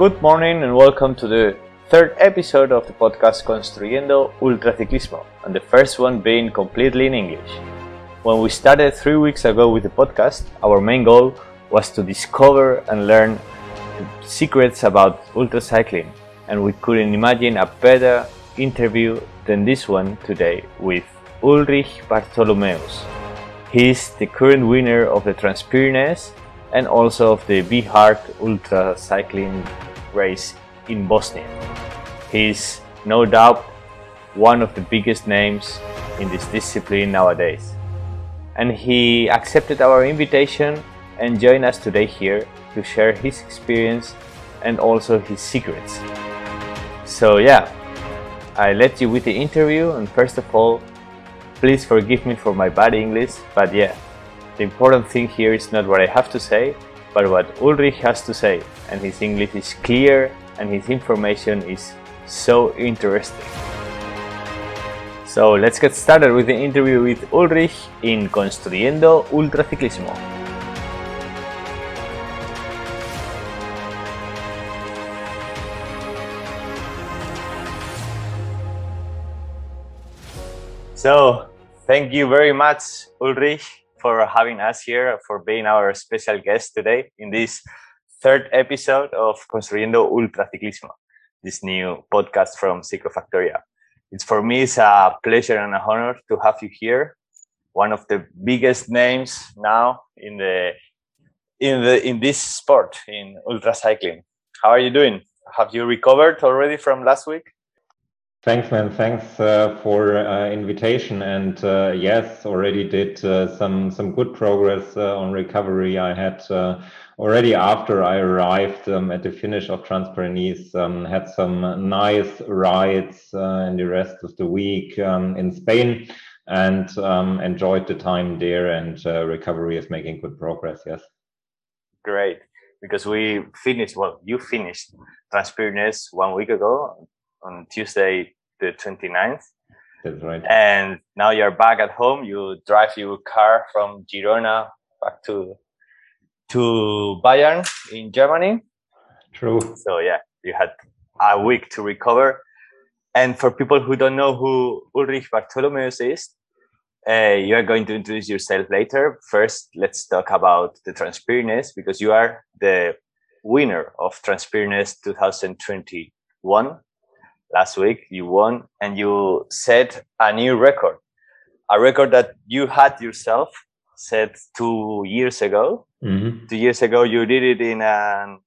Good morning and welcome to the third episode of the podcast Construyendo Ultraciclismo, and the first one being completely in English. When we started three weeks ago with the podcast, our main goal was to discover and learn secrets about ultracycling, and we couldn't imagine a better interview than this one today with Ulrich Bartholmös. He's the current winner of the Transpyrenees and also of the Bihard Ultra Cycling race in Bosnia. He's no doubt one of the biggest names in this discipline nowadays. And he accepted our invitation and joined us today here to share his experience and also his secrets. So, yeah, I let you with the interview, and first of all, please forgive me for my bad English, but yeah, the important thing here is not what I have to say, but what Ulrich has to say, and his English is clear and his information is so interesting. So let's get started with the interview with Ulrich in Construyendo Ultraciclismo. So, thank you very much, Ulrich, for having us here, for being our special guest today in this third episode of Construyendo Ultraciclismo, this new podcast from Ciclofactoria. It's for me, it's a pleasure and an honor to have you here, one of the biggest names now in the in the in this sport in ultracycling. How are you doing? Have you recovered already from last week? Thanks, man. Thanks uh, for uh, invitation. And uh, yes, already did uh, some some good progress uh, on recovery. I had uh, already after I arrived um, at the finish of Transpyrenees, um, had some nice rides in the rest of the week um, in Spain, and um, enjoyed the time there. And recovery is making good progress. Yes. Great, because we finished. Well, you finished Transpyrenees one week ago on Tuesday, the 29th. That's right. And now you're back at home. You drive your car from Girona back to to Bayern in Germany. True. So yeah, you had a week to recover. And for people who don't know who Ulrich Bartholmös is, uh, you are going to introduce yourself later. First, let's talk about the Transpyrenees because you are the winner of Transpyrenees 2021 last week you won and you set a new record. A record that you had yourself set two years ago. Mm-hmm. two years ago you did it in an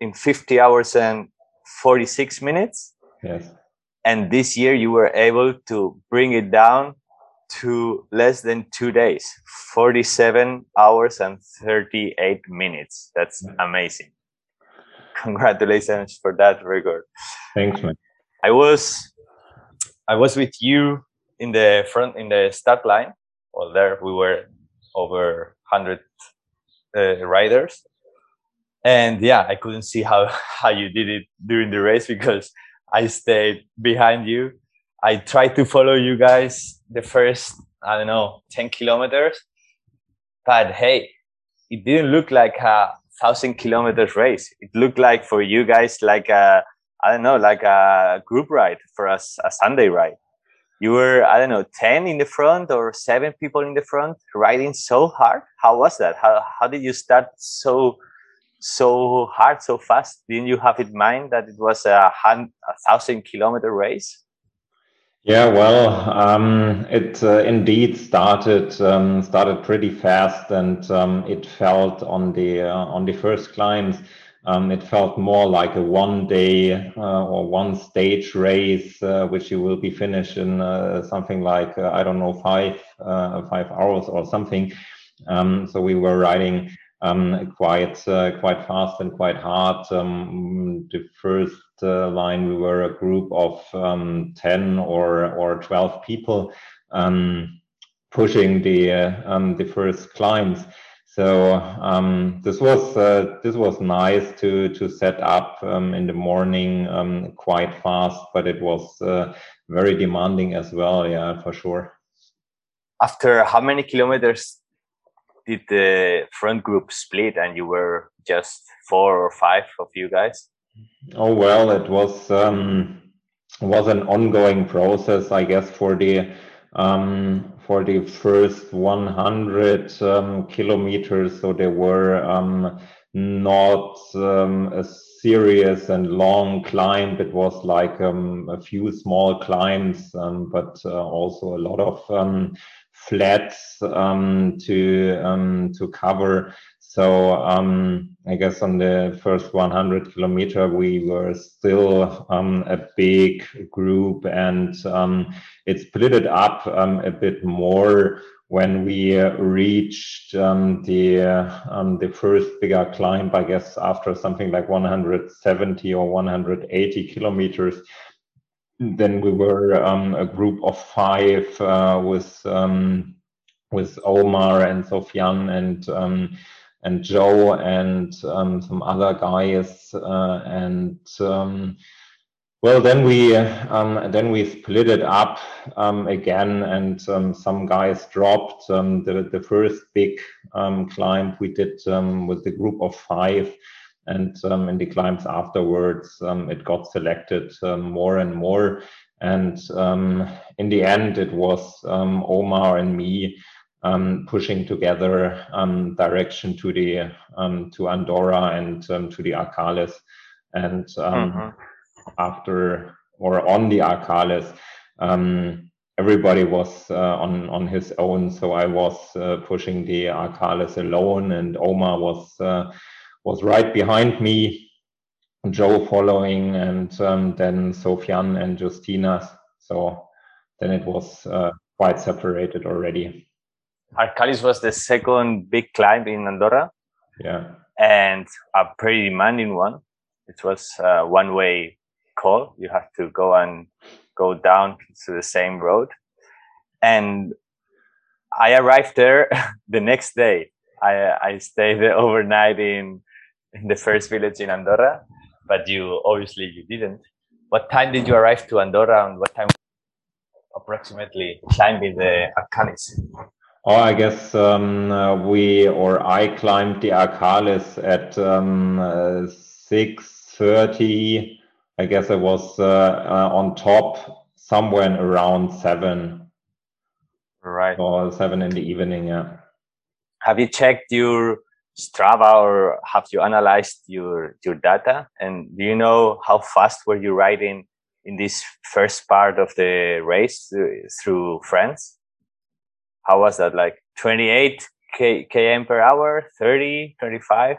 in 50 hours and 46 minutes. Yes. And this year you were able to bring it down to less than two days 47 hours and 38 minutes. That's amazing. Congratulations for that record. Thanks man I was I was with you in the front in the start line. Well, there we were over hundred uh, riders, and yeah, I couldn't see how how you did it during the race because I stayed behind you. I tried to follow you guys the first I don't know ten kilometers, but hey, it didn't look like a thousand kilometers race. It looked like for you guys like a I don't know, like a group ride for us, a Sunday ride. You were, I don't know, 10 in the front or seven people in the front riding so hard. How was that? How, how did you start so, so hard, so fast? Didn't you have in mind that it was a, a thousand kilometer race? Yeah, well, um, it uh, indeed started um, started pretty fast, and um, it felt on the uh, on the first climbs um, it felt more like a one day uh, or one stage race, uh, which you will be finished in uh, something like, uh, I don't know, five, uh, five hours or something. Um, so we were riding um, quite, uh, quite fast and quite hard. Um, the first line, we were a group of um, 10 or, or 12 people um, pushing the, the first climbs. So um, this was uh, this was nice to to set up um, in the morning um, quite fast, but it was uh, very demanding as well. Yeah, for sure. After how many kilometers did the front group split, and you were just four or five of you guys? Oh well, it was um, was an ongoing process, I guess, for the um, for the first 100 um, kilometers. So there were um, not um, a serious and long climb. It was like um, a few small climbs, um, but uh, also a lot of um, flats to to cover. So I guess on the first 100 kilometer, we were still a big group, and it split it up a bit more when we uh, reached um, the uh, um, the first bigger climb, I guess after something like 170 or 180 kilometers, then we were um, a group of five uh, with um, with Omar and Sofian and um, and Joe and um, some other guys uh, and well, then we um, then we split it up um, again, and um, some guys dropped. Um, the the first big um, climb we did um, with the group of five, and in the climbs afterwards, it got selected more and more. And in the end, it was Omar and me pushing together direction to the to Andorra and to the Arcalís, and. Mm-hmm after or on the Arcalís, um, everybody was uh, on on his own. So I was uh, pushing the Arcalís alone, and Omar was uh, was right behind me, Joe following, and um, then Sofian and Justina. So then it was uh, quite separated already. Arcalís was the second big climb in Andorra. Yeah, and a pretty demanding one. It was uh, one way call. You have to go and go down to the same road. And I arrived there the next day. I, I stayed overnight in, in the first village in Andorra, but you obviously you didn't. What time did you arrive to Andorra and what time approximately climbing the Arcalís? Oh, I guess um, uh, we or I climbed the Arcalís at um, uh, six thirty I guess I was uh, uh, on top somewhere around seven. Right. Or seven in the evening. Yeah. Have you checked your Strava or have you analyzed your your data? And do you know how fast were you riding in this first part of the race through France? How was that? Like 28 k km per hour, 30, 25?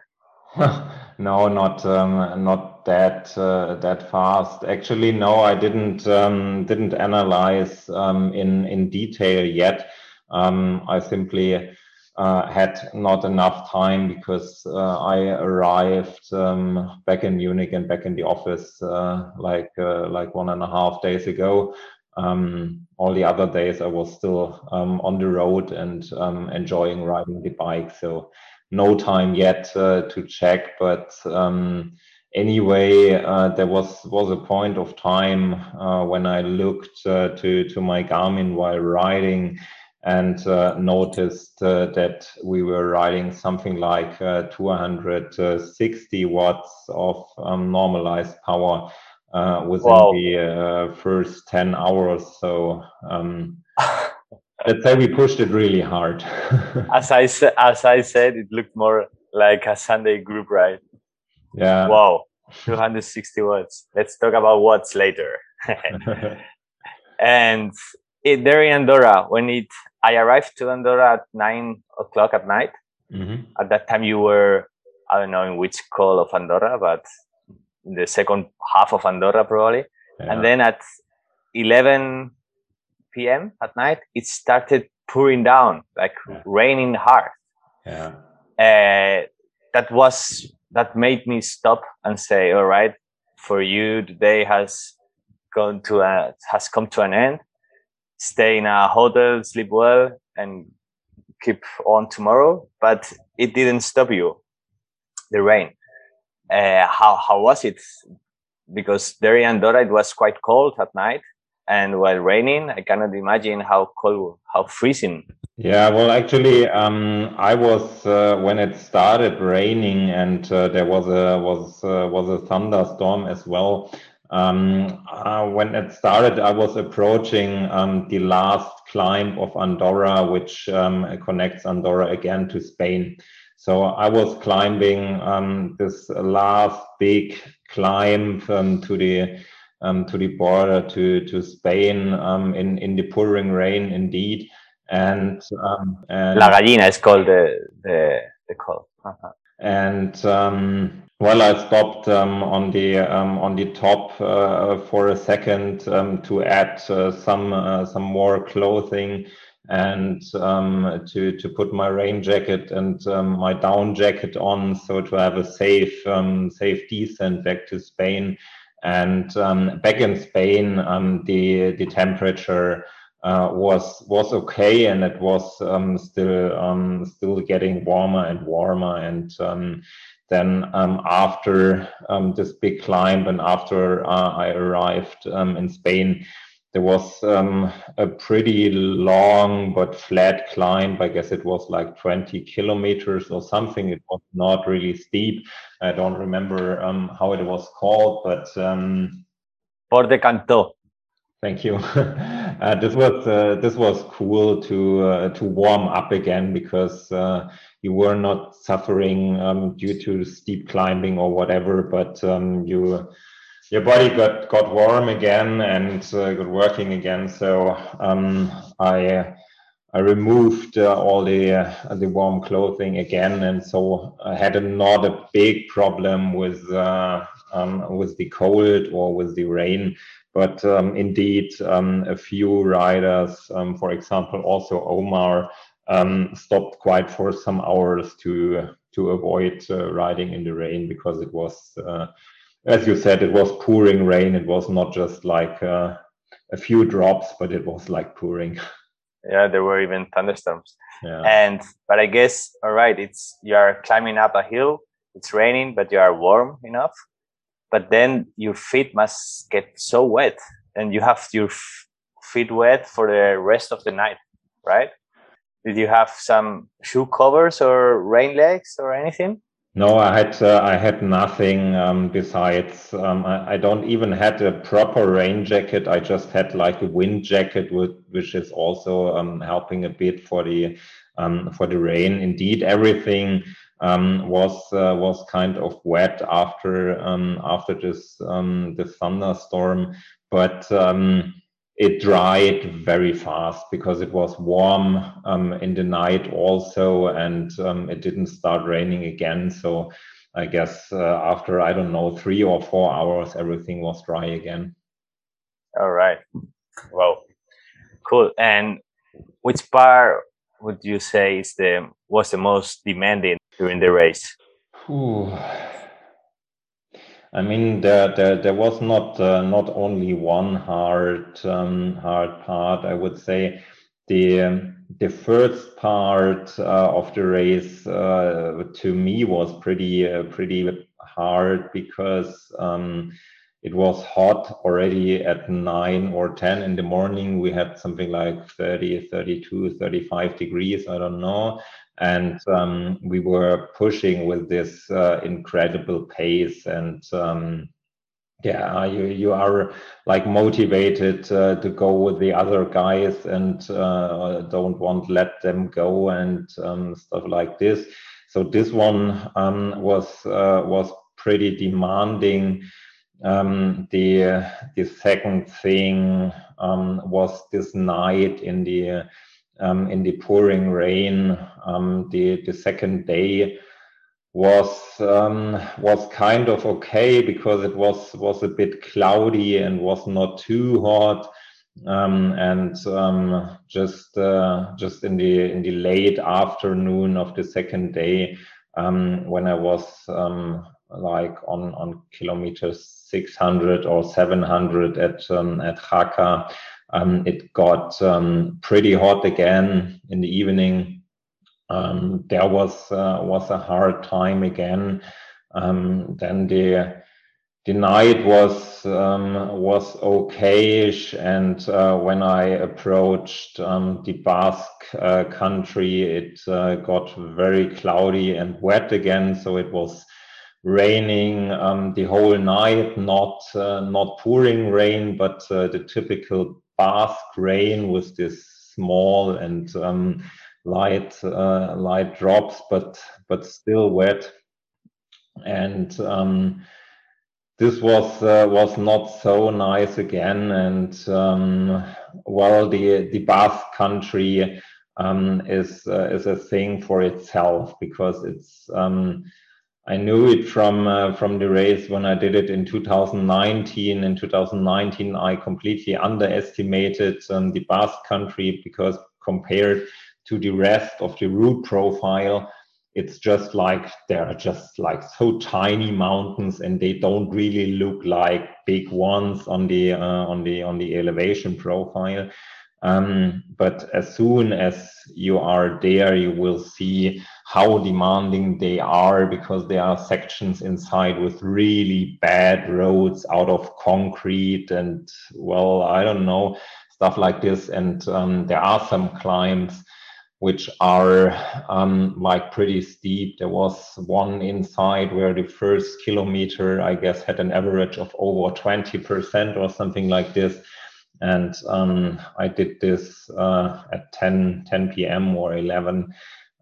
no, not um, not that uh, that fast. Actually, no, I didn't um, didn't analyze um, in in detail yet. Um, I simply uh, had not enough time because uh, I arrived um, back in Munich and back in the office uh, like uh, like one and a half days ago. Um, all the other days I was still on the road and enjoying riding the bike. So no time yet uh, to check, but um, anyway, uh, there was was a point of time uh, when I looked uh, to to my Garmin while riding and uh, noticed uh, that we were riding something like 260 watts of um, normalized power within wow. the first 10 hours. So. Um, let's say we pushed it really hard. as I said, as I said, it looked more like a Sunday group ride. Yeah. Wow, 260 watts. Let's talk about watts later. and it, there in Andorra, when it, I arrived to Andorra at nine o'clock at night. Mm-hmm. At that time, you were, I don't know in which call of Andorra, but the second half of Andorra probably. Yeah. And then at 11 p.m. at night, it started pouring down, like yeah. raining hard. Yeah. Uh, that was that made me stop and say, "All right, for you, the day has gone to a has come to an end. Stay in a hotel, sleep well, and keep on tomorrow." But it didn't stop you. The rain. Uh, how how was it? Because there in Andorra, it was quite cold at night and while raining i cannot imagine how cold how freezing Yeah, well, actually, um, I was uh, when it started raining and uh, there was a was uh, was a thunderstorm as well. Um, uh, when it started, I was approaching um, the last climb of Andorra, which um, connects Andorra again to Spain. So I was climbing um, this last big climb um, to the to the border to to Spain in in the pouring rain, indeed and, um, and La Gallina is called the the, the call. Uh-huh. And um, well, I stopped um, on the um, on the top uh, for a second um, to add uh, some uh, some more clothing and um, to to put my rain jacket and my down jacket on, so to have a safe safe descent back to Spain. And back in Spain, the the temperature uh, was was okay, and it was um, still um, still getting warmer and warmer. And um, then um, after um, this big climb, and after uh, I arrived um, in Spain, there was a pretty long but flat climb. I guess it was like 20 kilometers or something. It was not really steep. I don't remember how it was called, but. Port de Cantó. Thank you. Uh, this was uh, this was cool to uh, to warm up again because uh, you were not suffering um, due to steep climbing or whatever, but um, you your body got got warm again and uh, got working again. So um, I I removed uh, all the the warm clothing again, and so I had a, not a big problem with um, with the cold or with the rain but um, indeed, um, a few riders, um, for example, also Omar, um, stopped quite for some hours to to avoid uh, riding in the rain because it was, uh, as you said, it was pouring rain. It was not just like uh, a few drops, but it was like pouring. Yeah, there were even thunderstorms. Yeah. And but I guess all right, it's you are climbing up a hill. It's raining, but you are warm enough but then your feet must get so wet and you have your feet wet for the rest of the night right did you have some shoe covers or rain legs or anything no i had uh, i had nothing um, besides um, I, I, don't even had a proper rain jacket. I just had like a wind jacket with, which is also um, helping a bit for the um, for the rain. Indeed everything um, was uh, was kind of wet after um, after this this thunderstorm, but it dried very fast because it was warm um, in the night also, and um, it didn't start raining again. So I guess uh, after I don't know three or four hours, everything was dry again. All right. Well, cool. And which part would you say is the was the most demanding during the race? Ooh. I mean, there, there, there was not uh, not only one hard um, hard part. I would say the the first part uh, of the race uh, to me was pretty uh, pretty hard because um, it was hot already at 9 or 10 in the morning. We had something like 30 32 35 degrees. I don't know and um, we were pushing with this uh, incredible pace and um, yeah you you are like motivated uh, to go with the other guys and uh, don't want let them go and um, stuff like this. So this one um, was uh, was pretty demanding. Um, the the second thing um, was this night in the um, in the pouring rain. Um, the the second day was um, was kind of okay because it was was a bit cloudy and was not too hot. Um, and um, just uh, just in the in the late afternoon of the second day, um, when I was like on on kilometers 600 or 700 at um, at Jaca. Um, it got um, pretty hot again in the evening. Um, there was uh, was a hard time again. Um, then the the night was um, was okayish, and uh, when I approached um, the Basque uh, country, it uh, got very cloudy and wet again. So it was raining the whole night, not uh, not pouring rain, but uh, the typical Basque rain with this small and um, light uh, light drops, but but still wet. And um, this was uh, was not so nice again. And um, well, the the Basque country um, is uh, is a thing for itself because it's um, I knew it from uh, from the race when I did it in 2019. In 2019, I completely underestimated um, the Basque country because compared to the rest of the route profile, it's just like there are just like so tiny mountains, and they don't really look like big ones on the uh, on the on the elevation profile. Um, but as soon as you are there, you will see how demanding they are because there are sections inside with really bad roads out of concrete and, well, I don't know, stuff like this. And um, there are some climbs which are um, like pretty steep. There was one inside where the first kilometer, I guess, had an average of over 20% or something like this and um, I did this uh, at 10, 10 p.m. or 11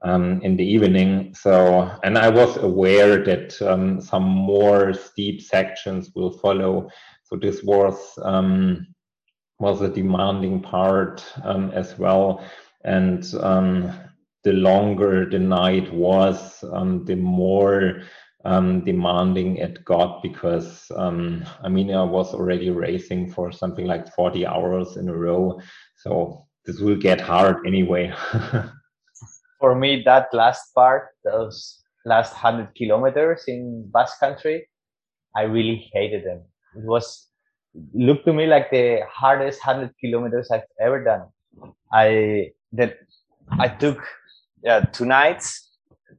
um, in the evening. So, and I was aware that um, some more steep sections will follow. So this was um, was a demanding part um, as well. And um, the longer the night was, the more um, demanding it got because um, I mean I was already racing for something like 40 hours in a row, so this will get hard anyway. for me, that last part, those last hundred kilometers in Basque Country, I really hated them. It was looked to me like the hardest hundred kilometers I've ever done. I that I took yeah two nights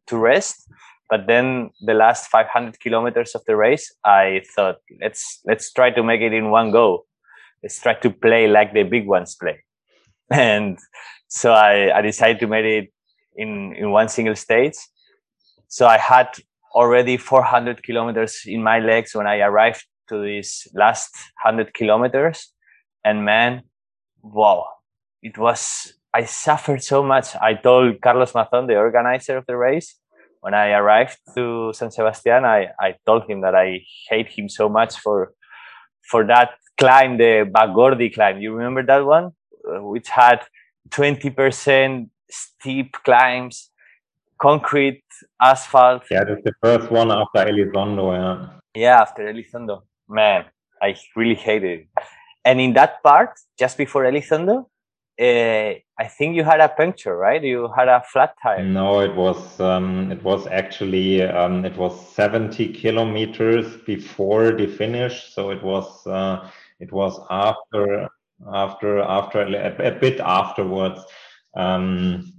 to rest but then the last 500 kilometers of the race i thought let's let's try to make it in one go let's try to play like the big ones play and so i, I decided to make it in in one single stage. So i had already 400 kilometers in my legs when i arrived to this last 100 kilometers. And man wow it was i suffered so much. I told carlos mazon the organizer of the race when I arrived to San Sebastian, I, I told him that I hate him so much for for that climb, the Bagordi climb. You remember that one, uh, which had twenty percent steep climbs, concrete, asphalt. Yeah, that's the first one after Elizondo. Yeah. Yeah, after Elizondo. Man, I really hated it. And in that part, just before Elizondo, uh, I think you had a puncture, right? You had a flat tire. No, it was um, it was actually um, it was 70 kilometers before the finish, so it was uh, it was after after after a, a bit afterwards, um,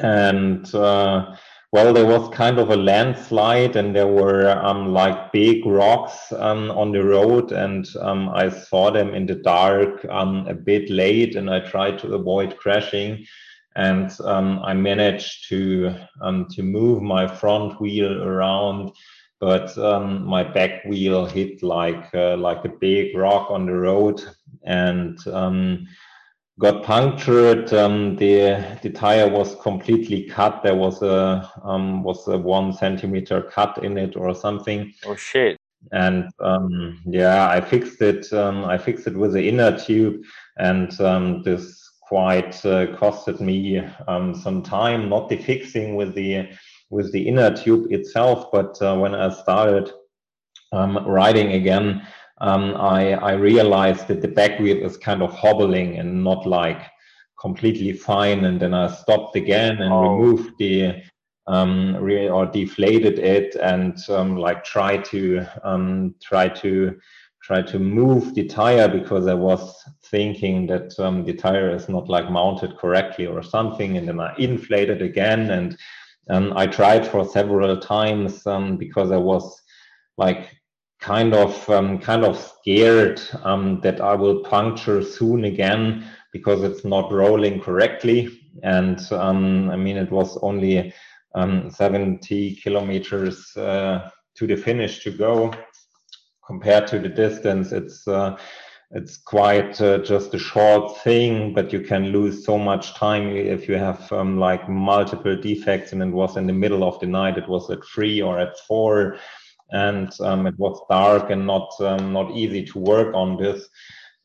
and. Uh, well, there was kind of a landslide, and there were um, like big rocks um, on the road, and um, I saw them in the dark um, a bit late, and I tried to avoid crashing, and um, I managed to um, to move my front wheel around, but my back wheel hit like uh, like a big rock on the road, and got punctured. Um, the the tire was completely cut. There was a um, was a one centimeter cut in it or something. Oh shit! And um, yeah, I fixed it. Um, I fixed it with the inner tube, and um, this quite uh, costed me um, some time. Not the fixing with the with the inner tube itself, but uh, when I started riding again um, I, I realized that the back wheel is kind of hobbling and not like completely fine. And then I stopped again and oh. removed the um, re- or deflated it and um, like try to um, try to try to move the tire because I was thinking that um, the tire is not like mounted correctly or something. And then I inflated again and um, I tried for several times um, because I was like kind of um, kind of scared um, that I will puncture soon again because it's not rolling correctly. And um, I mean, it was only um, 70 kilometers uh, to the finish to go. Compared to the distance, it's uh, it's quite uh, just a short thing, but you can lose so much time if you have um, like multiple defects. And it was in the middle of the night. It was at three or at four, and um, it was dark and not um, not easy to work on this.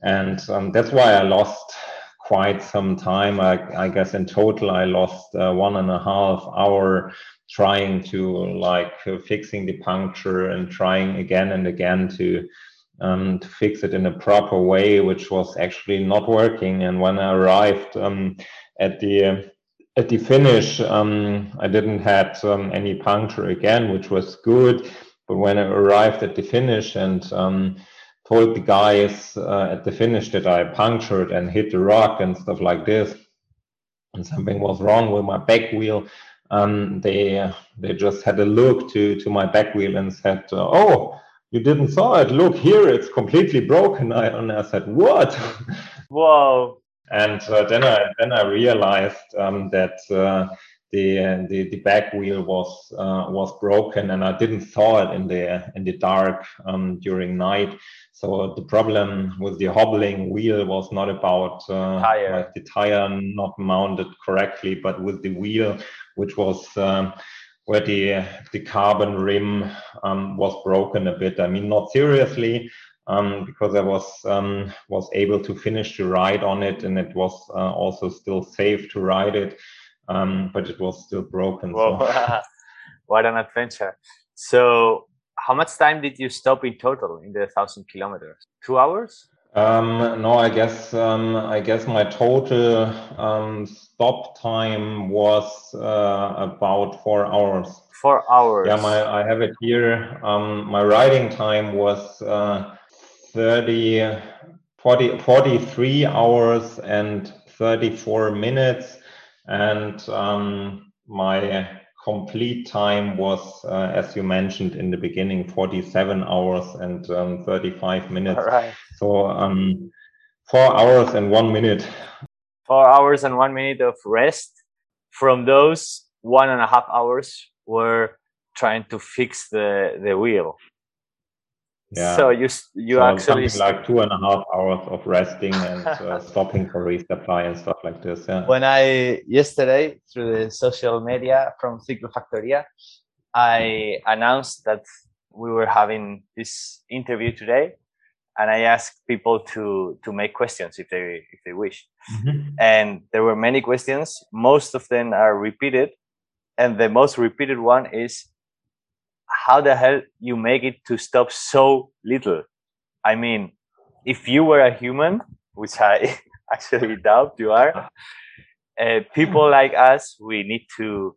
And um, that's why I lost quite some time. I, I guess in total I lost uh, one and a half hour trying to like uh, fixing the puncture and trying again and again to um, to fix it in a proper way, which was actually not working. And when I arrived um, at the at the finish, um, I didn't had um, any puncture again, which was good. But when I arrived at the finish and um, told the guys uh, at the finish that I punctured and hit the rock and stuff like this, and something was wrong with my back wheel, um, they they just had a look to to my back wheel and said, uh, "Oh." you didn't saw it. Look here, it's completely broken. I, and I said, what? Whoa. And uh, then I then I realized um, that uh, the, the the back wheel was uh, was broken, and I didn't saw it in the in the dark um, during night. So the problem with the hobbling wheel was not about uh, like the tire not mounted correctly, but with the wheel, which was um, where the the carbon rim um, was broken a bit. I mean, not seriously, um, because I was um, was able to finish the ride on it, and it was uh, also still safe to ride it, um, but it was still broken. so. what an adventure! So, how much time did you stop in total in the thousand kilometers? Two hours? Um, no, I guess um, I guess my total um, stop time was uh, about four hours. Four hours. Yeah, my I have it here. Um, my riding time was uh, 30, 40, 43 hours and 34 minutes, and um, my complete time was, uh, as you mentioned in the beginning, 47 hours and um, 35 minutes. All right. So um, four hours and one minute. Four hours and one minute of rest. From those, one and a half hours were trying to fix the, the wheel. Yeah. So you you so actually like two and a half hours of resting and uh, stopping for resupply and stuff like this. Yeah. When I yesterday through the social media from Ciclofactoria, I announced that we were having this interview today, and I asked people to to make questions if they if they wish. Mm-hmm. And there were many questions. Most of them are repeated, and the most repeated one is how the hell you make it to stop so little? I mean, if you were a human, which I actually doubt you are, uh, people like us, we need to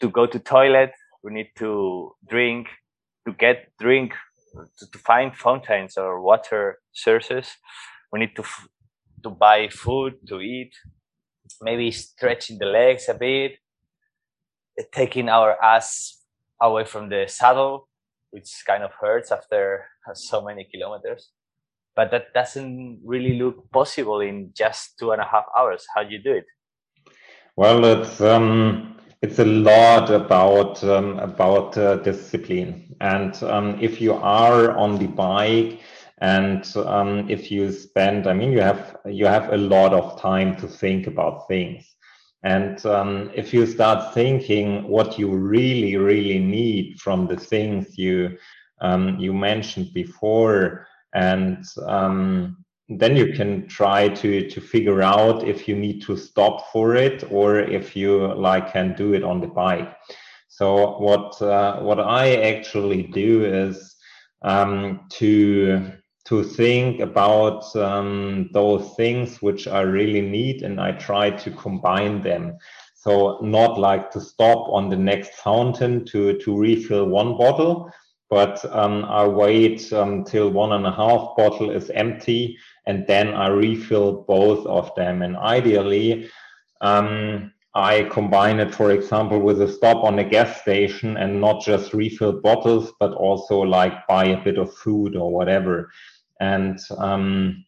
to go to toilet, we need to drink, to get drink, to, to find fountains or water sources. We need to to buy food to eat, maybe stretching the legs a bit, taking our ass away from the saddle, which kind of hurts after so many kilometers. But that doesn't really look possible in just two and a half hours. How do you do it? Well, it's um, it's a lot about um, about uh, discipline, and um, if you are on the bike, and um, if you spend, I mean, you have you have a lot of time to think about things and um, if you start thinking what you really, really need from the things you um, you mentioned before, and um, then you can try to to figure out if you need to stop for it or if you like can do it on the bike. So what uh, what I actually do is um, to to think about um, those things which I really need and I try to combine them. So not like to stop on the next fountain to, to refill one bottle, but um, I wait um, one and a half bottle is empty and then I refill both of them. And ideally, um, I combine it, for example, with a stop on a gas station and not just refill bottles, but also like buy a bit of food or whatever. And um,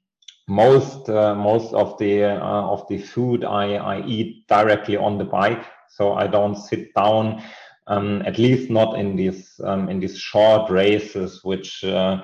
most uh, most of the uh, of the food I, I eat directly on the bike, so I don't sit down. Um, at least not in these um, in these short races, which uh,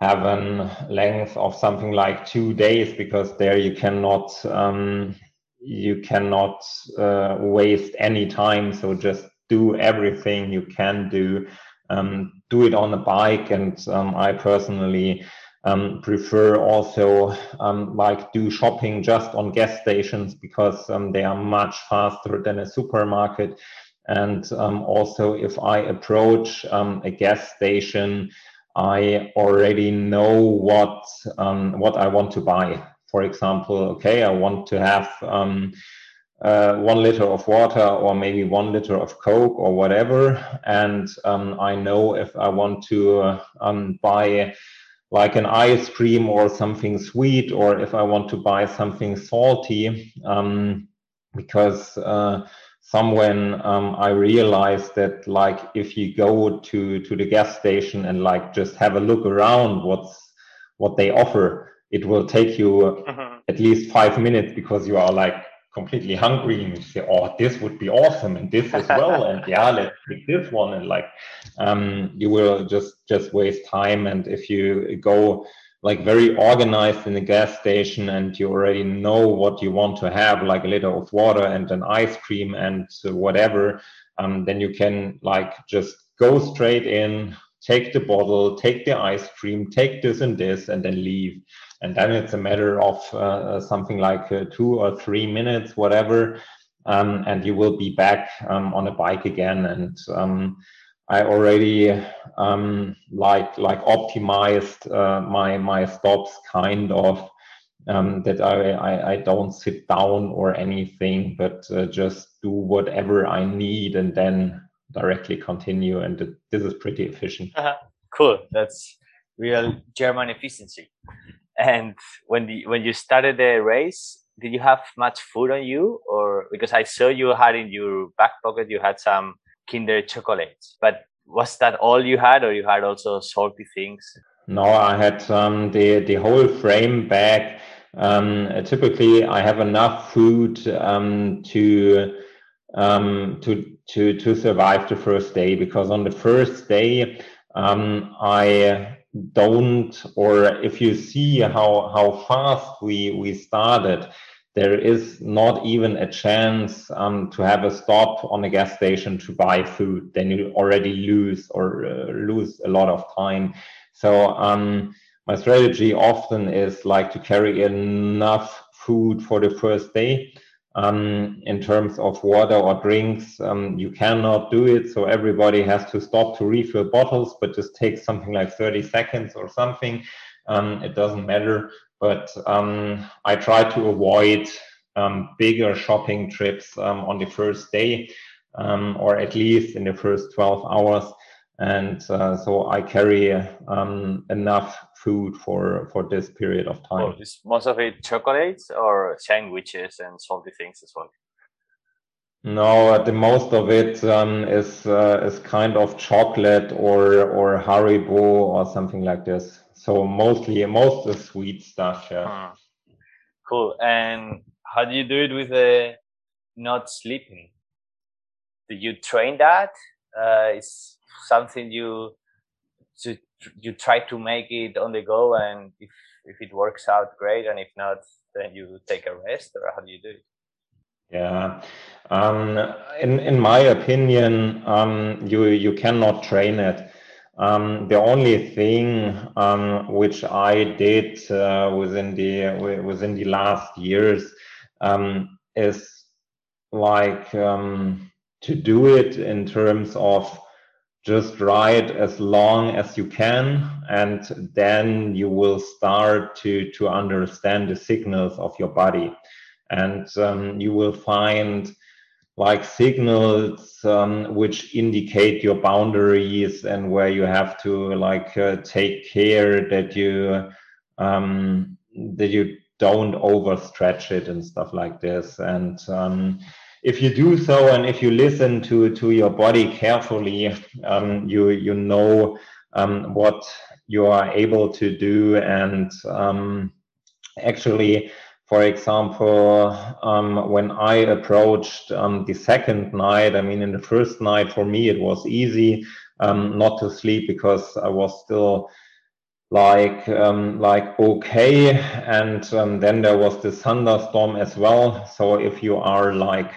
have a length of something like two days, because there you cannot um, you cannot uh, waste any time. So just do everything you can do. Um, do it on a bike, and um, I personally um, prefer also um, like do shopping just on gas stations because um, they are much faster than a supermarket. And um, also, if I approach a gas station, I already know what what I want to buy for example, okay, I want to have um, uh, one liter of water or maybe one liter of Coke or whatever. And um, I know if I want to um, buy like an ice cream or something sweet, or if I want to buy something salty, um, because uh, somewhen um, I realized that like if you go to to the gas station and like just have a look around what's what they offer it will take you mm-hmm. at least five minutes because you are like completely hungry and you say, "Oh, this would be awesome," and this as well, and yeah, let's pick this one, and like um, you will just just waste time. And if you go like very organized in the gas station and you already know what you want to have, like a liter of water and an ice cream and whatever, um, then you can like just go straight in, take the bottle, take the ice cream, take this and this, and then leave and then it's a matter of uh, something like uh, two or three minutes, whatever, um, and you will be back um, on a bike again. And um, I already um, like like optimized uh, my my stops kind of um, that I, I, I don't sit down or anything, but uh, just do whatever I need and then directly continue. And this is pretty efficient. Uh-huh. Cool. That's real German efficiency. And when the when you started the race, did you have much food on you, or because I saw you had in your back pocket you had some Kinder chocolates, but was that all you had, or you had also salty things? No, I had um, the the whole frame bag. Um, typically, I have enough food um, to um, to to to survive the first day because on the first day um, I don't or if you see how how fast we we started there is not even a chance um, to have a stop on a gas station to buy food. Then you already lose or uh, lose a lot of time. So um, my strategy often is like to carry enough food for the first day um, in terms of water or drinks. Um, you cannot do it, so everybody has to stop to refill bottles, but just take something like 30 seconds or something. Um, it doesn't matter, but um, I try to avoid um, bigger shopping trips um, on the first day, or at least in the first 12 hours. And uh, so I carry enough food for for this period of time. Oh, is most of it chocolates or sandwiches and salty things as well? No, the most of it um, is uh, is kind of chocolate or or Haribo or something like this. So mostly most is sweet stuff. Yeah. Hmm. Cool. And how do you do it with the not sleeping? Do you train that? Uh, is something you to you try to make it on the go and if if it works out great and if not then you take a rest or how do you do it? Yeah. Um, in in my opinion um, you you cannot train it. Um, the only thing um, which I did uh, within the within the last years um, is like um, to do it in terms of just ride as long as you can and then you will start to to understand the signals of your body. And um, you will find like signals um, which indicate your boundaries and where you have to like uh, take care that you um, that you don't overstretch it and stuff like this. And um, if you do so and if you listen to to your body carefully, um, you you know um, what you are able to do and um, actually for example, um, when I approached um, the second night, I mean, in the first night for me, it was easy um, not to sleep because I was still like um, like okay. And um, then there was this thunderstorm as well. So if you are like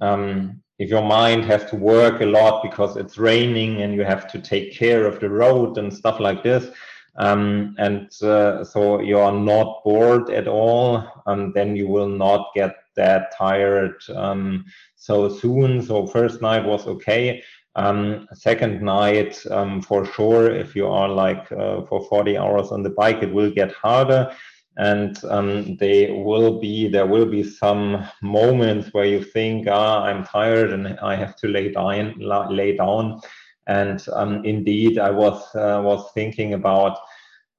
um, if your mind has to work a lot because it's raining and you have to take care of the road and stuff like this um, and uh, so you are not bored at all um, then you will not get that tired um, so soon so first night was okay um, second night, um, for sure, if you are like uh, for 40 hours on the bike, it will get harder. And um, they will be there will be some moments where you think, ah, I'm tired and I have to lay down, lay down. And um, indeed, I was uh, was thinking about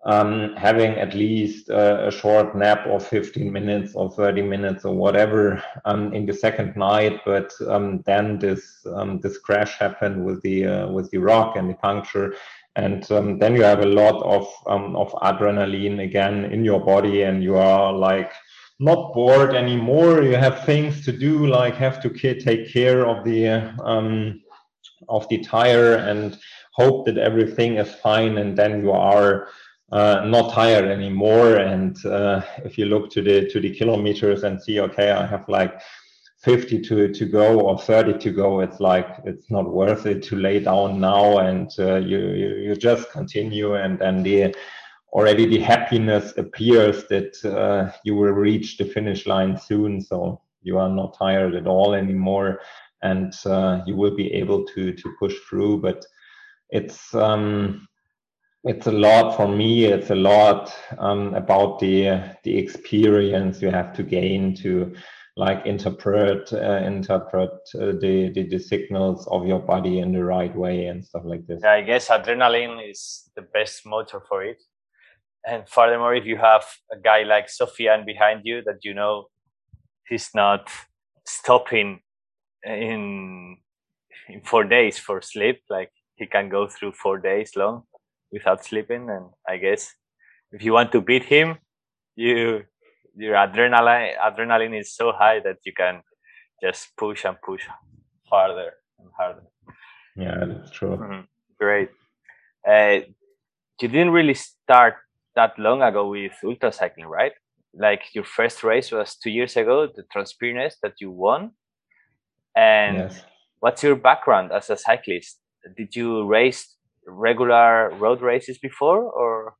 um, having at least a, short nap of 15 minutes or 30 minutes or whatever um, in the second night. But um, then this um, this crash happened with the uh, with the rock and the puncture, and um, then you have a lot of um, of adrenaline again in your body, and you are like not bored anymore. You have things to do, like have to take care of the of the tire and hope that everything is fine, and then you are uh, not tired anymore. And uh, if you look to the to the kilometers and see, okay, I have like 50 to to go or 30 to go, it's like it's not worth it to lay down now, and uh, you, you, you just continue, and then the already the happiness appears that uh, you will reach the finish line soon. So you are not tired at all anymore, and uh, you will be able to to push through. But it's um, it's a lot for me it's a lot um, about the the experience you have to gain to like interpret uh, interpret uh, the, the, the signals of your body in the right way and stuff like this yeah i guess adrenaline is the best motor for it and furthermore if you have a guy like Sofiane behind you that you know he's not stopping in in four days for sleep like he can go through four days long without sleeping. And I guess if you want to beat him, you your adrenaline adrenaline is so high that you can just push and push harder and harder. Yeah, that's true. Mm-hmm. Great. Uh, you didn't really start that long ago with ultra cycling, right? Like your first race was two years ago, the Transpyrenees that you won. And yes. what's your background as a cyclist? Did you race regular road races before, or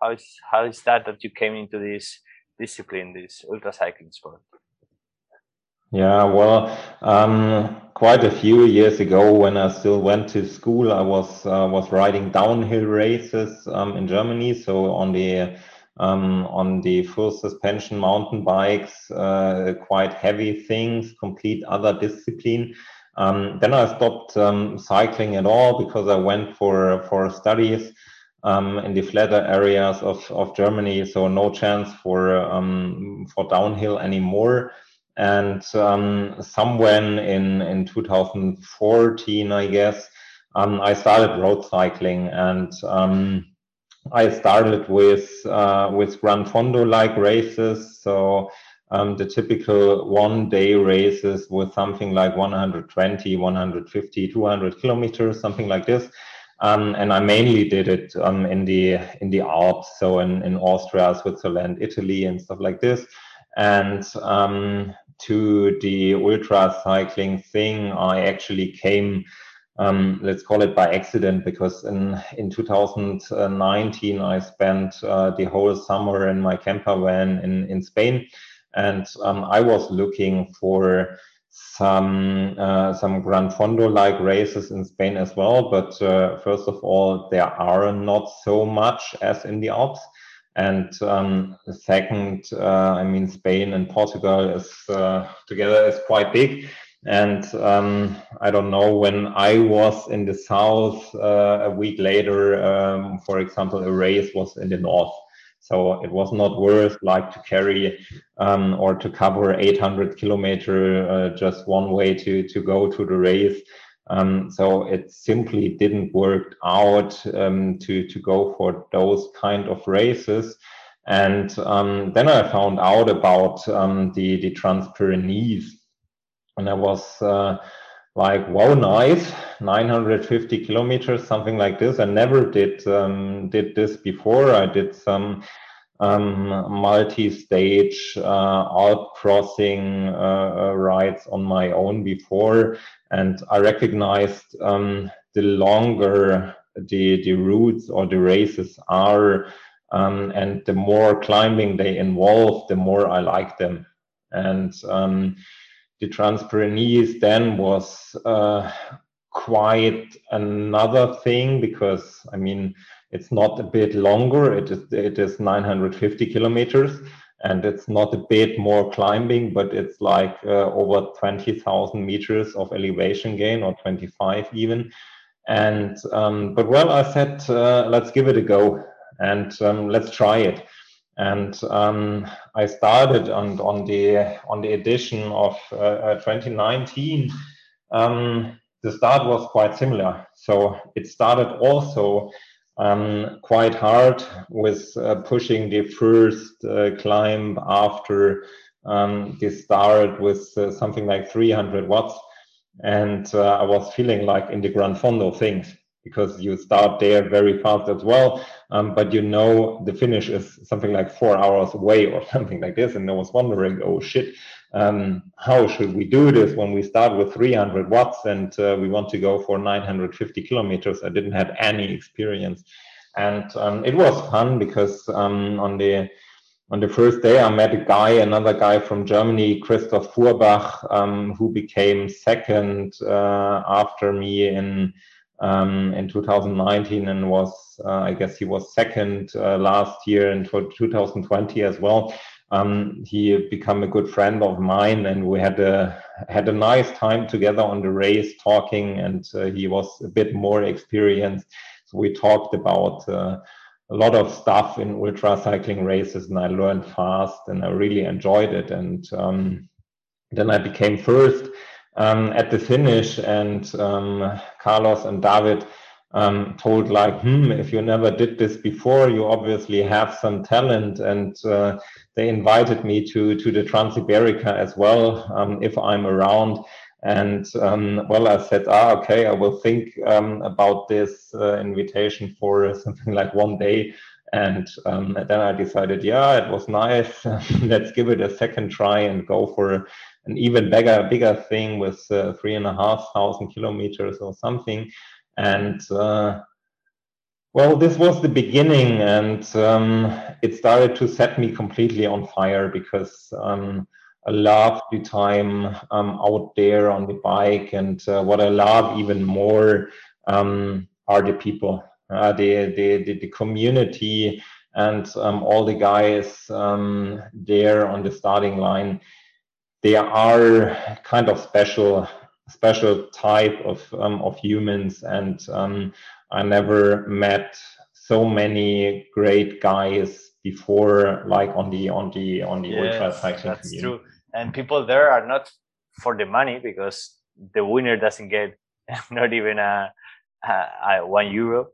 how is how is that that you came into this discipline, this ultra cycling sport? Yeah, well, um, quite a few years ago, when I still went to school, I was uh, was riding downhill races um, in Germany. So on the um, on the full suspension mountain bikes, uh, quite heavy things, complete other discipline. Um, then I stopped um, cycling at all because I went for for studies um, in the flatter areas of, of Germany, so no chance for um, for downhill anymore. And um, somewhere in in 2014, I guess, um, I started road cycling, and I started with uh, with Gran Fondo like races, so um, the typical one day races with something like 120, 150, 200 kilometers, something like this. Um, and I mainly did it um, in the in the Alps, so in, in Austria, Switzerland, Italy, and stuff like this. And um, to the ultra cycling thing, I actually came, um, let's call it by accident, because in in 2019 I spent uh, the whole summer in my camper van in in Spain and um, I was looking for some uh, some Gran Fondo like races in Spain as well. But uh, first of all, there are not so much as in the Alps. And um, second, uh, I mean, Spain and Portugal is uh, together is quite big. And um, I don't know when I was in the south uh, a week later, um, for example, a race was in the north So it was not worth like to carry um, or to cover 800 kilometer uh, just one way to to go to the race. Um, so it simply didn't work out um, to to go for those kind of races. And um, then I found out about um, the the Trans Pyrenees, and I was uh, like, wow, nice, 950 kilometers, something like this. I never did um, did this before. I did some um, multi-stage uh, Alp crossing uh, uh, rides on my own before, and I recognized um, the longer the the routes or the races are, um, and the more climbing they involve, the more I like them. And um, the Trans Pyrenees then was uh, quite another thing because I mean it's not a bit longer. It is it is 950 kilometers, and it's not a bit more climbing, but it's like uh, over 20,000 meters of elevation gain, or 25 even. And um, but well, I said uh, let's give it a go and um, let's try it. And um, I started on on the on the edition of uh, 2019. Um, the start was quite similar. So it started also um, quite hard with uh, pushing the first uh, climb after um, the start with uh, something like 300 watts. And uh, I was feeling like in the Gran Fondo things because you start there very fast as well. Um, but you know the finish is something like four hours away or something like this. And I was wondering, oh shit, um, how should we do this when we start with 300 watts and uh, we want to go for 950 kilometers? I didn't have any experience, and um, it was fun because um, on the on the first day I met a guy, another guy from Germany, Christoph Fuhrbach, um, who became second uh, after me in um, in 2019 and was uh, I guess he was second uh, last year and for 2020 as well um, he became a good friend of mine, and we had a had a nice time together on the race, talking. And uh, he was a bit more experienced, so we talked about uh, a lot of stuff in ultra cycling races, and I learned fast, and I really enjoyed it. And um, then I became first um, at the finish, and um, Carlos and David um, told like, hmm, if you never did this before, you obviously have some talent. And uh, they invited me to to the Trans-Iberica as well um, if I'm around. And um, well, I said, ah, okay, I will think um, about this uh, invitation for something like one day. And um, then I decided, yeah, it was nice. Let's give it a second try and go for an even bigger, bigger thing with uh, three and a half thousand kilometers or something. And uh, well, this was the beginning, and um, it started to set me completely on fire because um, I loved the time um, out there on the bike, and uh, what I love even more um, are the people, uh, the, the, the the community, and um, all the guys um, there on the starting line. They are kind of special special type of um, of humans, and um, I never met so many great guys before, like on the on the on the yes, ultra cycling. That's community. true, and people there are not for the money because the winner doesn't get not even a, a, a one euro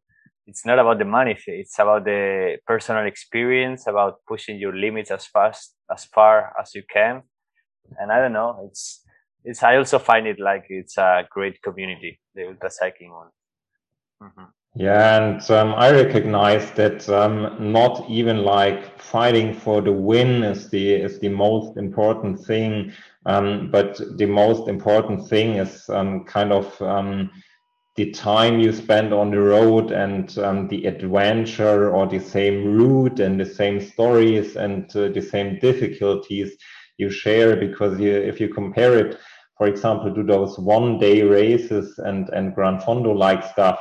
it's not about the money it's about the personal experience about pushing your limits as fast as far as you can and i don't know it's it's i also find it like it's a great community the ultra cycling one mm-hmm. yeah and um, i recognize that um, not even like fighting for the win is the is the most important thing um, but the most important thing is um, kind of um, the time you spend on the road and um, the adventure or the same route and the same stories and uh, the same difficulties you share because you, if you compare it for example, do those one day races and, and Gran Fondo like stuff,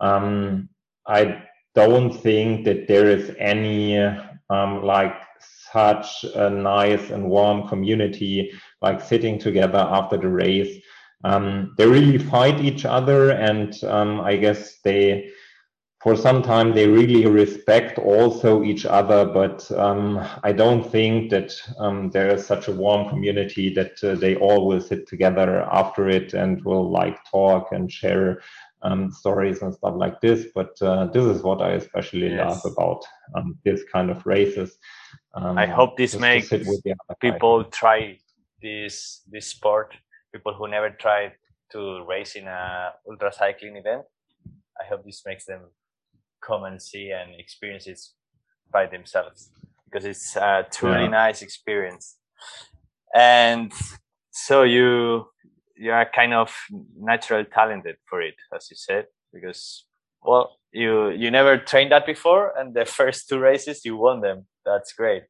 um, I don't think that there is any um, like such a nice and warm community like sitting together after the race. Um, they really fight each other, and um, I guess they for some time they really respect also each other but um, i don't think that um, there is such a warm community that uh, they all will sit together after it and will like talk and share um, stories and stuff like this. But uh, this is what i especially yes. love about um, this kind of races. I um, hope this makes people try this this sport. People who never tried to race in a ultra cycling event i hope this makes them come and see and experience it by themselves because it's a truly yeah. nice experience. And so you you are kind of natural talented for it, as you said, because well, you you never trained that before, and the first two races you won them. That's great.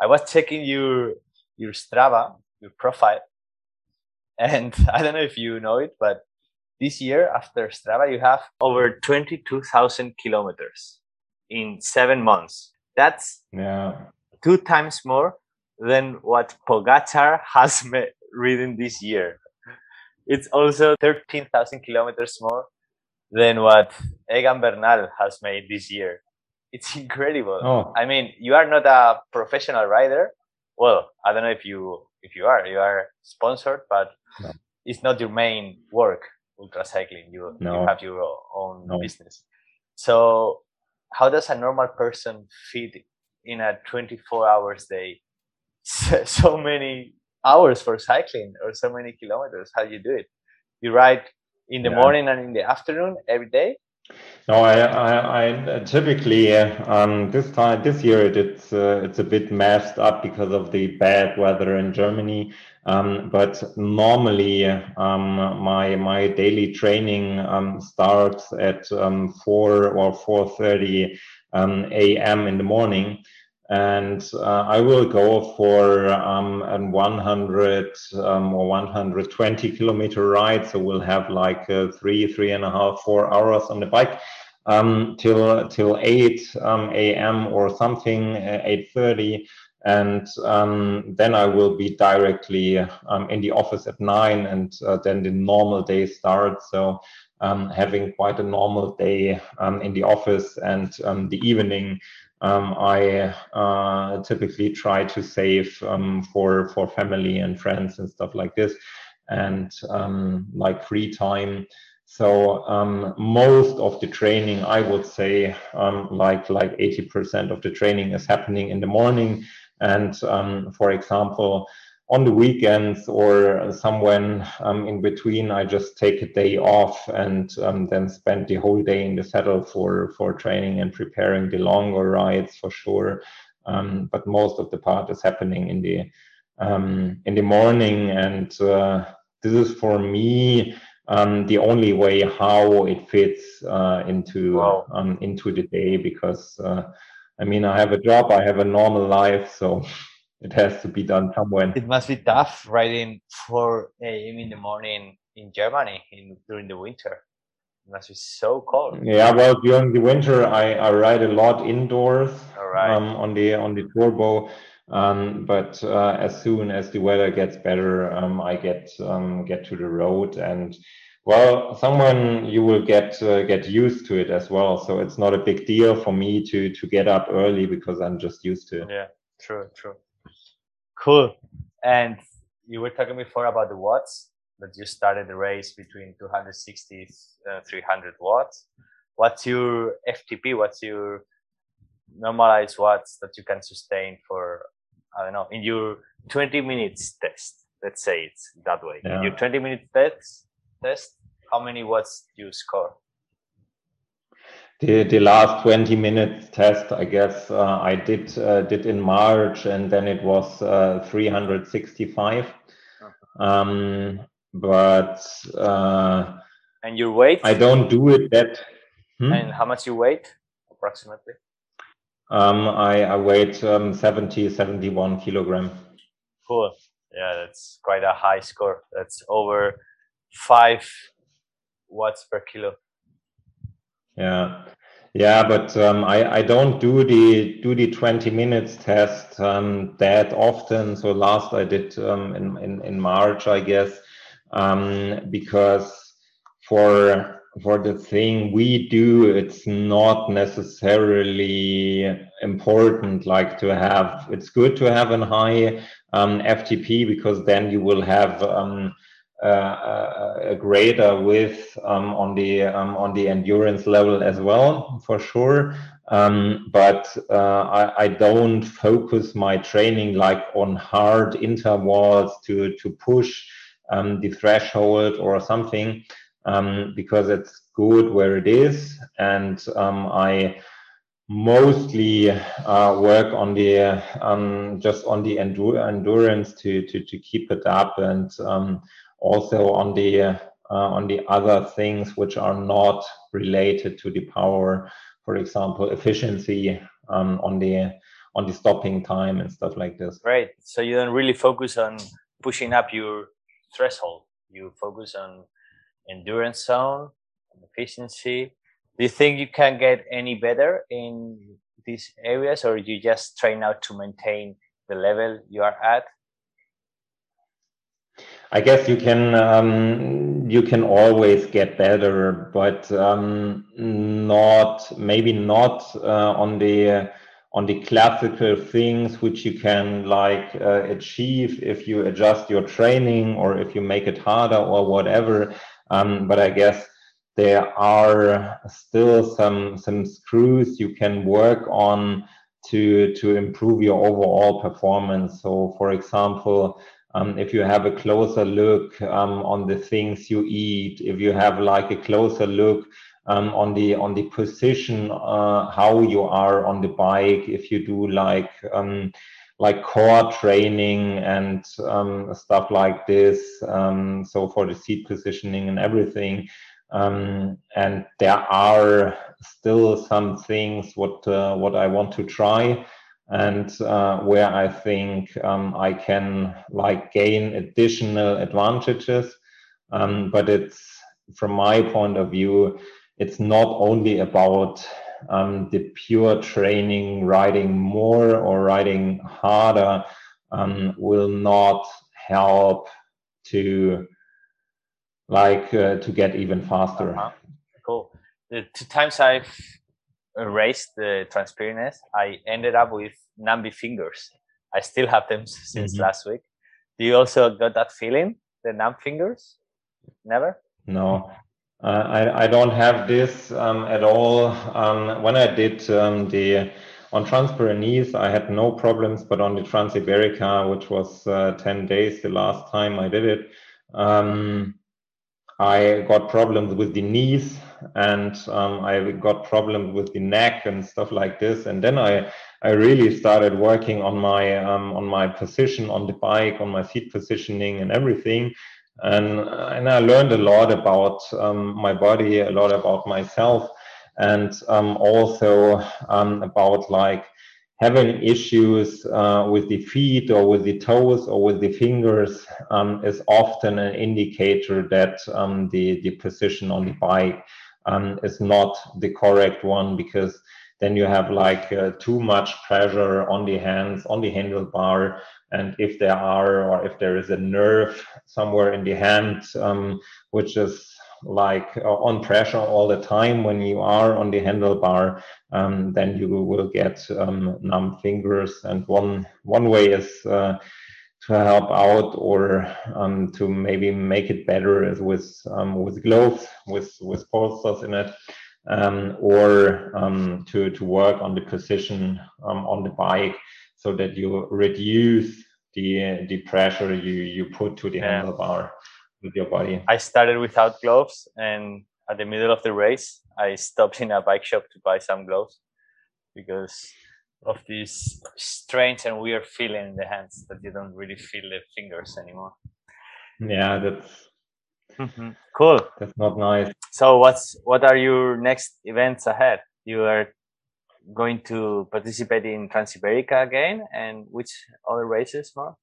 I was checking your your Strava, your profile, and I don't know if you know it, but this year after Strava, you have over 22,000 kilometers in seven months. That's yeah. two times more than what Pogacar has ridden this year. It's also 13,000 kilometers more than what Egan Bernal has made this year. It's incredible. Oh. I mean, you are not a professional rider. Well, I don't know if you if you are. You are sponsored, but no. it's not your main work ultra cycling. You no. you have your own no. business. So how does a normal person fit in a 24 hours day so many hours for cycling or so many kilometers how do you do it you ride in the yeah. morning and in the afternoon every day no, I, I, I typically um, this time this year it's uh, it's a bit messed up because of the bad weather in Germany. Um, but normally, um, my my daily training um, starts at um, four or four thirty um, a.m. in the morning, and uh, I will go for um, a 100 um, or 120 kilometer ride. So we'll have like uh, three, three and a half, four hours on the bike um, till till 8 um, a.m. or something, uh, 8:30, and um, then I will be directly um, in the office at nine, and uh, then the normal day starts. So. having quite a normal day in the office and the evening um, I uh, typically try to save um, for for family and friends and stuff like this, and um, like free time. So um, most of the training, I would say, um, like like eighty percent of the training is happening in the morning. And um, for example, on the weekends or somewhere um, in between, I just take a day off and um, then spend the whole day in the saddle for for training and preparing the longer rides for sure. Um, but most of the part is happening in the um, in the morning, and uh, this is for me um, the only way how it fits uh, into wow. Um, into the day because uh, I mean I have a job, I have a normal life, so it has to be done somewhere. It must be tough riding 4 a.m. in the morning in Germany in, during the winter. It must be so cold. Yeah, well, during the winter, I, I ride a lot indoors um, on the on the turbo. Um, but uh, as soon as the weather gets better, um, I get um, get to the road and well, someone you will get uh, get used to it as well. So it's not a big deal for me to to get up early because I'm just used to it. Yeah, true, true. Cool. And you were talking before about the watts that you started the race between 260 uh, 300 watts. What's your FTP? What's your normalized watts that you can sustain for I don't know in your 20 minutes test? Let's say it's that way. Yeah. In your 20 minute test test, how many watts do you score? The the last 20 minutes test i guess uh, i did uh, did in march and then it was uh, 365 uh-huh. um, but uh, and your weight? I don't do it that hmm? and how much you weight approximately? Um, I, I weight um, 70 71 kilogram. Cool. Yeah that's quite a high score. That's over five watts per kilo yeah, yeah, but um, I I don't do the do the twenty minutes test um, that often. So last I did um, in, in in March, I guess, um, because for for the thing we do, it's not necessarily important. Like to have, it's good to have a high um, FTP because then you will have um, a greater width um, on the um, on the endurance level as well, for sure. Um, but uh, I, I, don't focus my training like on hard intervals to to push um, the threshold or something um, because it's good where it is, and um, I mostly uh, work on the just on the endur endurance to, to to keep it up and also on the uh, on the other things which are not related to the power for example efficiency um, on the on the stopping time and stuff like this. Right. So you don't really focus on pushing up your threshold. You focus on endurance zone efficiency. Do you think you can get any better in these areas or you just try now to maintain the level you are at I guess you can um, you can always get better, but um, not maybe not uh, on the on the classical things which you can like uh, achieve if you adjust your training or if you make it harder or whatever. Um, but I guess there are still some some screws you can work on to to improve your overall performance. So, for example um, if you have a closer look um, on the things you eat, if you have like a closer look um, on the on the position, uh, how you are on the bike, if you do like um, like core training and um, stuff like this, um, so for the seat positioning and everything. and there are still some things what uh, what I want to try and uh, where I think um, I can like gain additional advantages. Um, but it's from my point of view, it's not only about um, the pure training, riding more or riding harder um, will not help to like uh, to get even faster. Uh-huh. Cool. The two times I've erased the Transpyrenees, I ended up with numby fingers. I still have them since mm-hmm. last week. Do you also got that feeling, the numb fingers? Never? No, uh, I, I don't have this um, at all. Um, when I did um, the on Transpyrenees, I had no problems, but on the Transiberica, which was uh, 10 days the last time I did it, um, I got problems with the knees and um, I got problems with the neck and stuff like this. And then I, I really started working on my um, on my position on the bike, on my seat positioning and everything. And and I learned a lot about um, my body, a lot about myself, and um, also um, about like having issues uh, with the feet or with the toes or with the fingers um, is often an indicator that um, the, the position on the bike um, is not the correct one because then you have like uh, too much pressure on the hands, on the handlebar. And if there are, or if there is a nerve somewhere in the hand, um, which is like uh, on pressure all the time when you are on the handlebar, um, then you will get um, numb fingers. And one one way is uh, to help out or um, to maybe make it better with um, with gloves with with bolsters in it um, or um, to to work on the position um, on the bike so that you reduce the the pressure you you put to the yeah. handlebar with your body. I started without gloves and at the middle of the race I stopped in a bike shop to buy some gloves because of this strange and weird feeling in the hands that you don't really feel the fingers anymore. Yeah, that's mm-hmm. cool. That's not nice. So, what's what are your next events ahead? You are going to participate in Transiberica again, and which other races more?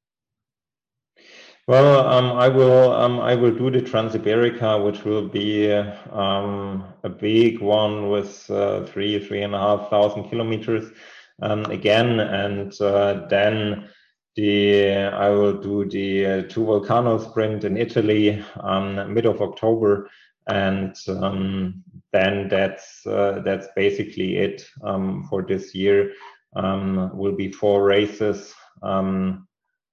Well, um, I will um, I will do the Transiberica, which will be um, a big one with uh, three three and a half thousand kilometers um, again, and uh, then the I will do the uh, two volcano sprint in Italy um, mid of October, and um, then that's uh, that's basically it um, for this year. Um, will be four races. Um,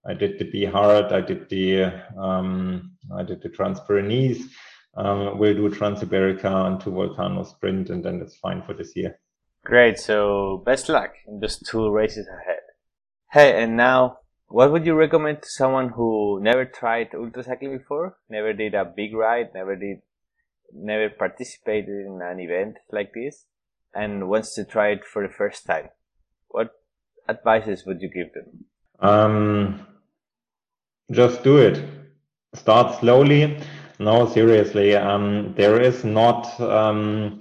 I did the Bihar, I did the um, I did the Transpyrenees. Um, we'll do Trans-Iberica and two Volcano Sprint, and then it's fine for this year. Great. So best luck in those two races ahead. Hey, and now, what would you recommend to someone who never tried ultra cycling before, never did a big ride, never did, never participated in an event like this, and wants to try it for the first time? What advices would you give them? Um, just do it. Start slowly. No, seriously. Um, there is not. Um,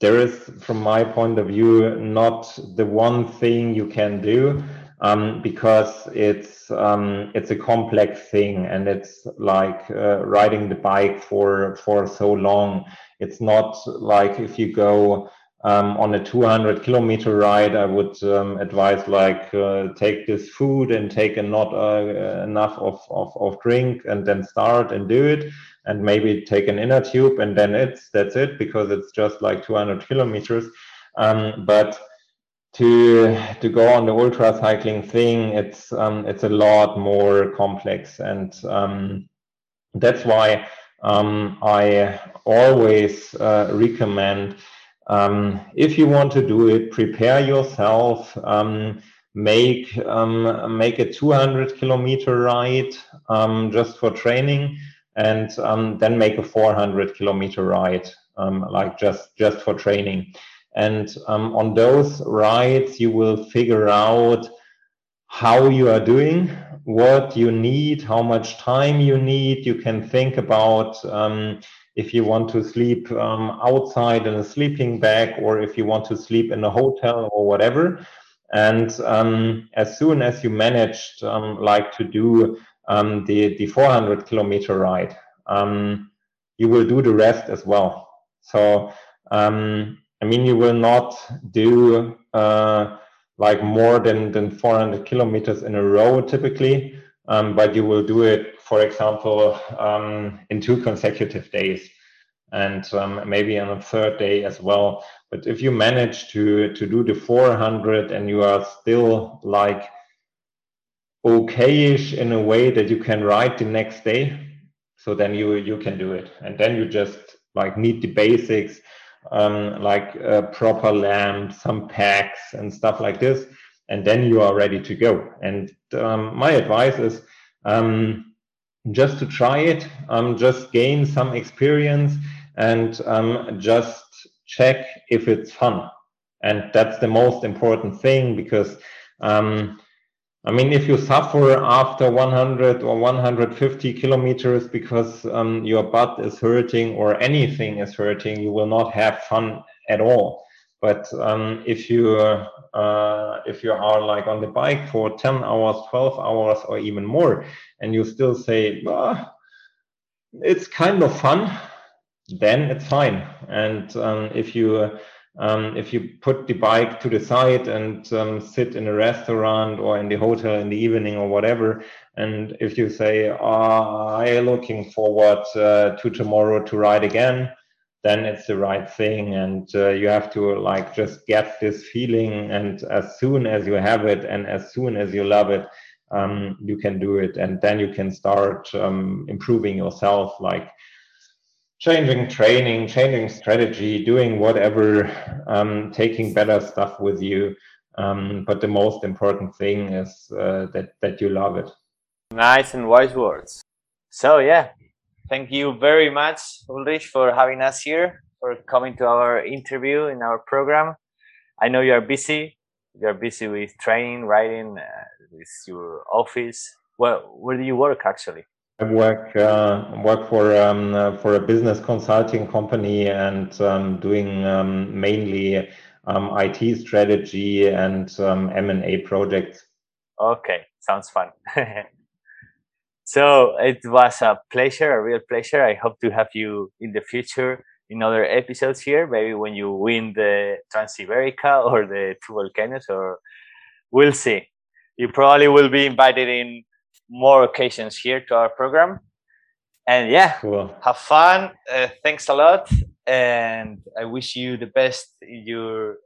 there is, from my point of view, not the one thing you can do um, because it's um, it's a complex thing and it's like uh, riding the bike for for so long. It's not like if you go um, on a 200 kilometer ride, I would um, advise like uh, take this food and take a not uh, enough of, of, of drink and then start and do it and maybe take an inner tube and then it's that's it because it's just like 200 kilometers. Um, but to to go on the ultra cycling thing, it's um, it's a lot more complex, and um, that's why um, I always uh, recommend um, if you want to do it, prepare yourself. Um, make make a 200 kilometer ride just for training, and then make a 400 kilometer ride, like just just for training and um, on those rides, you will figure out how you are doing, what you need, how much time you need. You can think about um, if you want to sleep um, outside in a sleeping bag or if you want to sleep in a hotel or whatever. And um, as soon as you managed, um, like to do um, the, the 400 kilometer ride, you will do the rest as well. So um, I mean, you will not do uh, like more than, than 400 kilometers in a row typically, um, but you will do it, for example, um, in two consecutive days and um, maybe on a third day as well. But if you manage to, to do the 400 and you are still like okayish in a way that you can write the next day, so then you, you can do it. And then you just like need the basics um, like a proper lamp, some packs and stuff like this, and then you are ready to go. And um, my advice is um, just to try it, um, just gain some experience, and um, just check if it's fun. And that's the most important thing because um, I mean, if you suffer after 100 or 150 kilometers because um, your butt is hurting or anything is hurting, you will not have fun at all. But um, if you uh, if you are like on the bike for 10 hours, 12 hours, or even more, and you still say, well, it's kind of fun, then it's fine. And um, if you um, if you put the bike to the side and um, sit in a restaurant or in the hotel in the evening or whatever, and if you say, oh, I'm looking forward uh, to tomorrow to ride again, then it's the right thing. And uh, you have to like just get this feeling. And as soon as you have it and as soon as you love it, um, you can do it. And then you can start um, improving yourself. Like, changing training, changing strategy, doing whatever, um, taking better stuff with you. Um, but the most important thing is uh, that that you love it. Nice and wise words. So yeah, thank you very much, Ulrich, for having us here, for coming to our interview in our program. I know you are busy. You are busy with training, writing, uh, with your office. Well, where do you work actually? I work uh, work for um, uh, for a business consulting company and um, doing um, mainly um, IT strategy and um, M and A projects. Okay, sounds fun. so it was a pleasure, a real pleasure. I hope to have you in the future in other episodes here. Maybe when you win the Trans-Iberica or the two volcanoes, or we'll see. You probably will be invited in more occasions here to our program. And yeah, cool. have fun. Uh, thanks a lot. And I wish you the best in your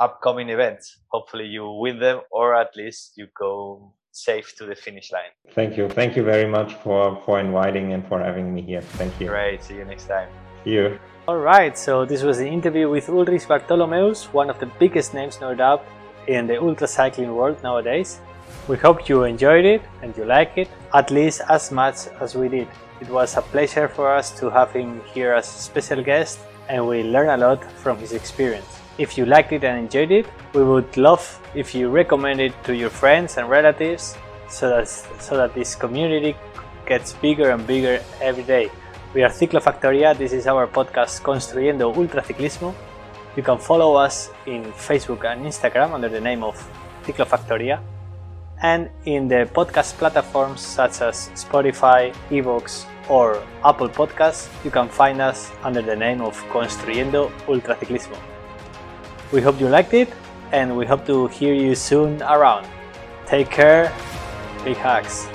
upcoming events. Hopefully, you win them or at least you go safe to the finish line. Thank you. Thank you very much for, for inviting and for having me here. Thank you. Great. See you next time. See you. All right, so this was the interview with Ulrich Bartholmös, one of the biggest names, no doubt, in the ultra cycling world nowadays. We hope you enjoyed it and you like it, at least as much as we did. It was a pleasure for us to have him here as a special guest, and we learned a lot from his experience. If you liked it and enjoyed it, we would love if you recommend it to your friends and relatives so that, so that this community gets bigger and bigger every day. We are Ciclofactoria. This is our podcast Construyendo Ultraciclismo. You can follow us in Facebook and Instagram under the name of Ciclofactoria and in the podcast platforms such as Spotify, iVoox, or Apple Podcasts, you can find us under the name of Construyendo Ultraciclismo. We hope you liked it and we hope to hear you soon around. Take care, big hugs.